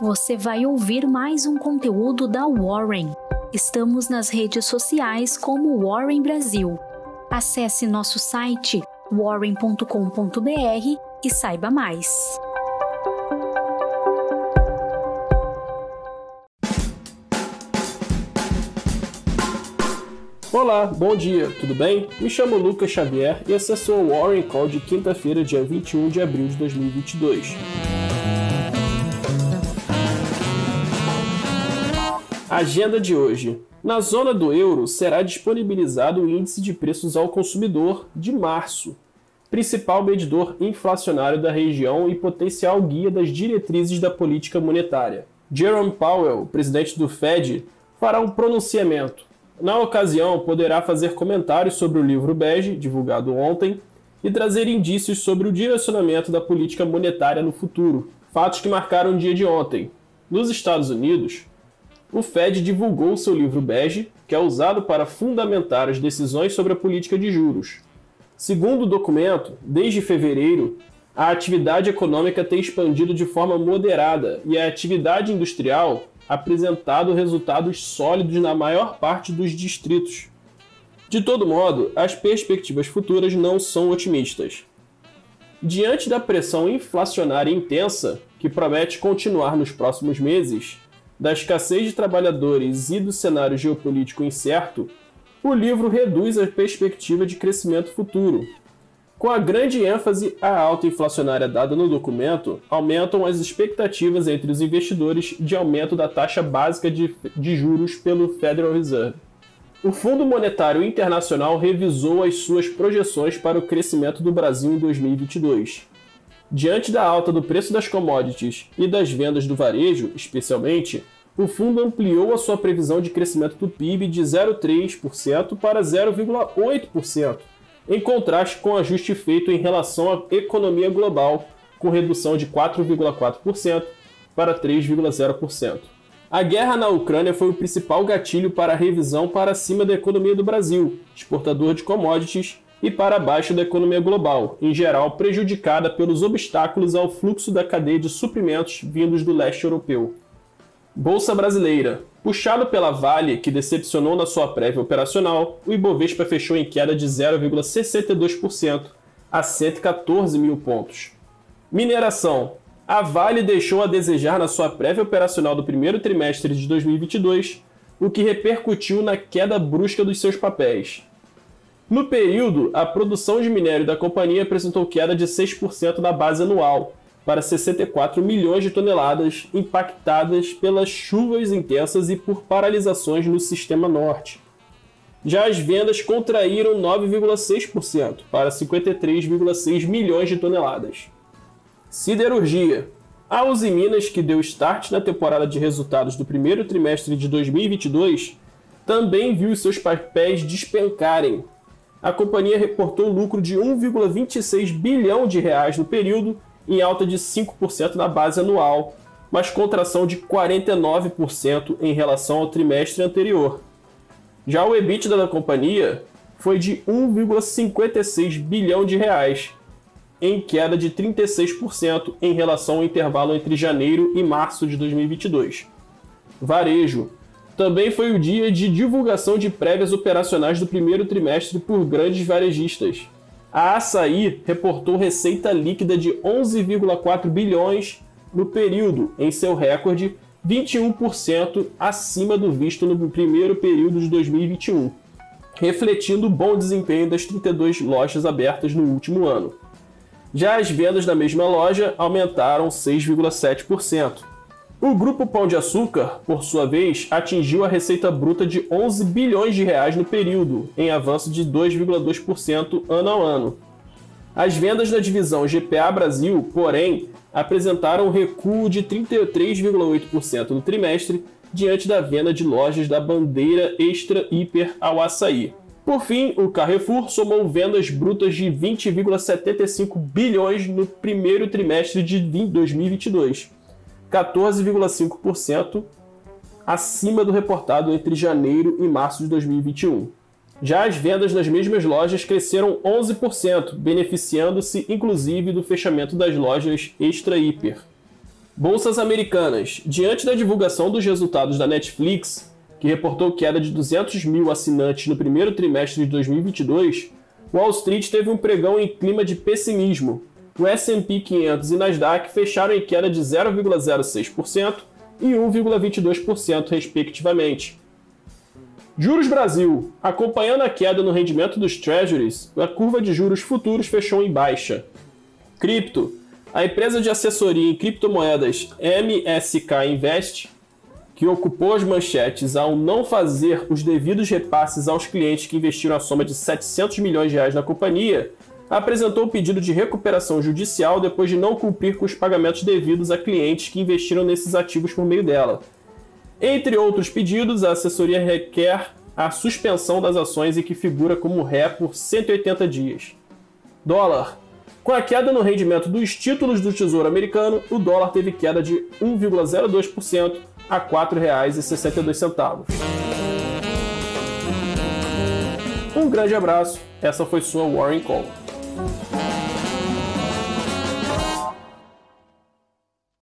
você vai ouvir mais um conteúdo da Warren. Estamos nas redes sociais como Warren Brasil. Acesse nosso site warren.com.br e saiba mais. Olá, bom dia, tudo bem? Me chamo Lucas Xavier e esse é o Warren Call de quinta-feira, dia 21 de abril de 2022. Agenda de hoje. Na zona do euro será disponibilizado o Índice de Preços ao Consumidor de março, principal medidor inflacionário da região e potencial guia das diretrizes da política monetária. Jerome Powell, presidente do Fed, fará um pronunciamento na ocasião, poderá fazer comentários sobre o livro bege, divulgado ontem, e trazer indícios sobre o direcionamento da política monetária no futuro, fatos que marcaram o dia de ontem. Nos Estados Unidos, o Fed divulgou seu livro bege, que é usado para fundamentar as decisões sobre a política de juros. Segundo o documento, desde fevereiro, a atividade econômica tem expandido de forma moderada e a atividade industrial apresentado resultados sólidos na maior parte dos distritos. De todo modo, as perspectivas futuras não são otimistas. Diante da pressão inflacionária intensa, que promete continuar nos próximos meses, da escassez de trabalhadores e do cenário geopolítico incerto, o livro reduz a perspectiva de crescimento futuro, com a grande ênfase à alta inflacionária dada no documento, aumentam as expectativas entre os investidores de aumento da taxa básica de, de juros pelo Federal Reserve. O Fundo Monetário Internacional revisou as suas projeções para o crescimento do Brasil em 2022. Diante da alta do preço das commodities e das vendas do varejo, especialmente, o fundo ampliou a sua previsão de crescimento do PIB de 0,3% para 0,8%, em contraste com o ajuste feito em relação à economia global, com redução de 4,4% para 3,0%. A guerra na Ucrânia foi o principal gatilho para a revisão para cima da economia do Brasil, exportador de commodities, e para baixo da economia global, em geral prejudicada pelos obstáculos ao fluxo da cadeia de suprimentos vindos do leste europeu. Bolsa Brasileira. Puxado pela Vale, que decepcionou na sua prévia operacional, o Ibovespa fechou em queda de 0,62% a 114 mil pontos. Mineração. A Vale deixou a desejar na sua prévia operacional do primeiro trimestre de 2022, o que repercutiu na queda brusca dos seus papéis. No período, a produção de minério da companhia apresentou queda de 6% na base anual, para 64 milhões de toneladas, impactadas pelas chuvas intensas e por paralisações no sistema norte. Já as vendas contraíram 9,6% para 53,6 milhões de toneladas. Siderurgia. A Uzi Minas, que deu start na temporada de resultados do primeiro trimestre de 2022, também viu seus papéis despencarem. A companhia reportou lucro de 1,26 bilhão de reais no período em alta de 5% na base anual, mas contração de 49% em relação ao trimestre anterior. Já o EBITDA da companhia foi de 1,56 bilhão de reais, em queda de 36% em relação ao intervalo entre janeiro e março de 2022. Varejo. Também foi o dia de divulgação de prévias operacionais do primeiro trimestre por grandes varejistas. A Açaí reportou receita líquida de 11,4 bilhões no período, em seu recorde 21% acima do visto no primeiro período de 2021, refletindo o bom desempenho das 32 lojas abertas no último ano. Já as vendas da mesma loja aumentaram 6,7%. O grupo Pão de Açúcar, por sua vez, atingiu a receita bruta de 11 bilhões de reais no período, em avanço de 2,2% ano a ano. As vendas da divisão GPA Brasil, porém, apresentaram um recuo de 33,8% no trimestre diante da venda de lojas da bandeira Extra Hiper ao Açaí. Por fim, o Carrefour somou vendas brutas de 20,75 bilhões no primeiro trimestre de 2022 14,5% acima do reportado entre janeiro e março de 2021. Já as vendas nas mesmas lojas cresceram 11%, beneficiando-se inclusive do fechamento das lojas Extra Hiper. Bolsas americanas. Diante da divulgação dos resultados da Netflix, que reportou queda de 200 mil assinantes no primeiro trimestre de 2022, Wall Street teve um pregão em clima de pessimismo. O S&P 500 e Nasdaq fecharam em queda de 0,06% e 1,22%, respectivamente. Juros Brasil. Acompanhando a queda no rendimento dos Treasuries, a curva de juros futuros fechou em baixa. Cripto. A empresa de assessoria em criptomoedas MSK Invest, que ocupou as manchetes ao não fazer os devidos repasses aos clientes que investiram a soma de 700 milhões de reais na companhia, apresentou pedido de recuperação judicial depois de não cumprir com os pagamentos devidos a clientes que investiram nesses ativos por meio dela. Entre outros pedidos, a assessoria requer a suspensão das ações e que figura como ré por 180 dias. Dólar. Com a queda no rendimento dos títulos do Tesouro Americano, o dólar teve queda de 1,02% a R$ 4,62. Um grande abraço, essa foi sua Warren Call. Bye.